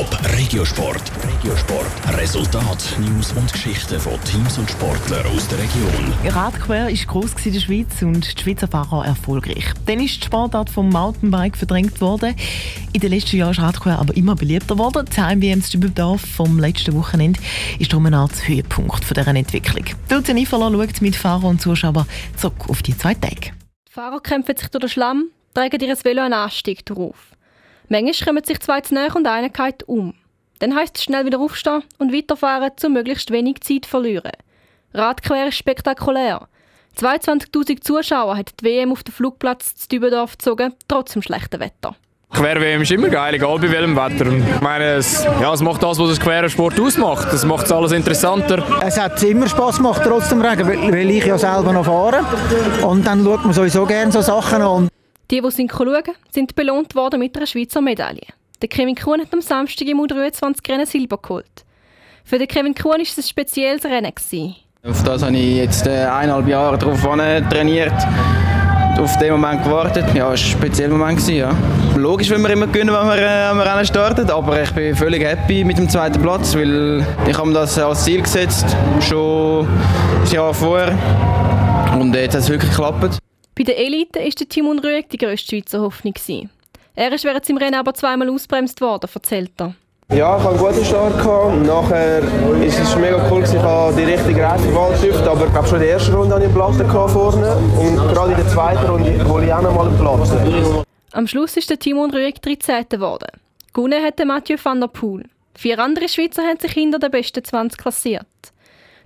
Top Regiosport. Regiosport. Resultat, News und Geschichten von Teams und Sportlern aus der Region. Radquer war gross in der Schweiz und die Schweizer Fahrer erfolgreich. Dann ist die Sportart vom Mountainbike verdrängt worden. In den letzten Jahren ist Radquer aber immer beliebter geworden. Die Heim-WM Dübendorf vom letzten Wochenende ist darum eine Art Höhepunkt von dieser Entwicklung. Lucia Niffler schaut mit Fahrer und Zuschauern zurück auf die zwei Tage. Die Fahrer kämpfen sich durch den Schlamm, tragen ihr Velo einen Anstieg drauf. Manchmal kommen sich zwei zu nahe und einer geht um. Dann heisst es schnell wieder aufstehen und weiterfahren, um möglichst wenig Zeit zu verlieren. Radquer ist spektakulär. 22.000 Zuschauer hat die WM auf den Flugplatz zu Dübendorf gezogen, trotz dem schlechten Wetter. Quer-WM ist immer geil, egal bei welchem Wetter. Ich meine, es, ja, es macht das, was das queren Sport ausmacht. Es macht es alles interessanter. Es hat immer Spass gemacht, trotz dem Regen, weil ich ja selber noch fahre. Und dann schaut man sowieso gerne so Sachen an. Die, die sind schauen, sind belohnt worden mit einer Schweizer Medaille. Der Kevin Kuhn hat am Samstag im U23 Rennen Silber geholt. Für den Kevin Kuhn war es ein spezielles Rennen. Auf das habe ich jetzt äh, eineinhalb Jahre darauf trainiert und auf den Moment gewartet. Ja, es war ein spezieller Moment. Ja. Logisch, wenn wir immer gewinnen, wenn wir, äh, wenn wir Rennen starten, aber ich bin völlig happy mit dem zweiten Platz, weil ich habe mir das als Ziel gesetzt, schon ein Jahr vorher und jetzt hat es wirklich geklappt. Bei der Elite war Timon Rüegg die grösste Schweizer Hoffnung. Er ist während seinem Rennen aber zweimal ausbremst worden, erzählt er. Ja, ich hatte einen guten Start. Gehabt. Nachher ist es mega cool, ich habe die richtige Reifenwahl getroffen, aber ich glaube schon in der ersten Runde hatte ich einen Platten vorne und gerade in der zweiten Runde hole ich auch noch mal einen Platten. Am Schluss ist der Timon Rüegg 13. geworden. Gewonnen hat Mathieu van der Poel. Vier andere Schweizer haben sich hinter den besten 20 klassiert.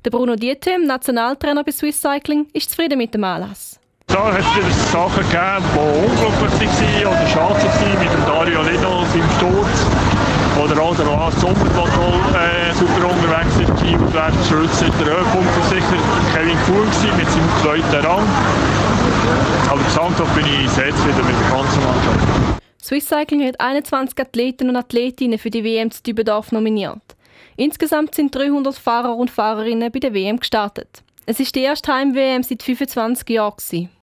Der Bruno Diete, Nationaltrainer bei Swiss Cycling, ist zufrieden mit dem Anlass. Da hat es wieder Sachen gegeben, die unglücklich waren oder schade waren, mit dem Dario Lino seinem Sturz. Oder auch der Lars Sommer, der toll äh, super unterwegs ist, und Wert Schulze. Der Höhepunkt war sicher Kevin Kuhn mit seinem zweiten Rang. Aber gesamthaft bin ich sehr zufrieden mit der ganzen Mannschaft. Swiss Cycling hat 21 Athleten und Athletinnen für die WM zu Dübendorf nominiert. Insgesamt sind 300 Fahrer und Fahrerinnen bei der WM gestartet. Es ist die erste Heim-WM seit 25 Jahren.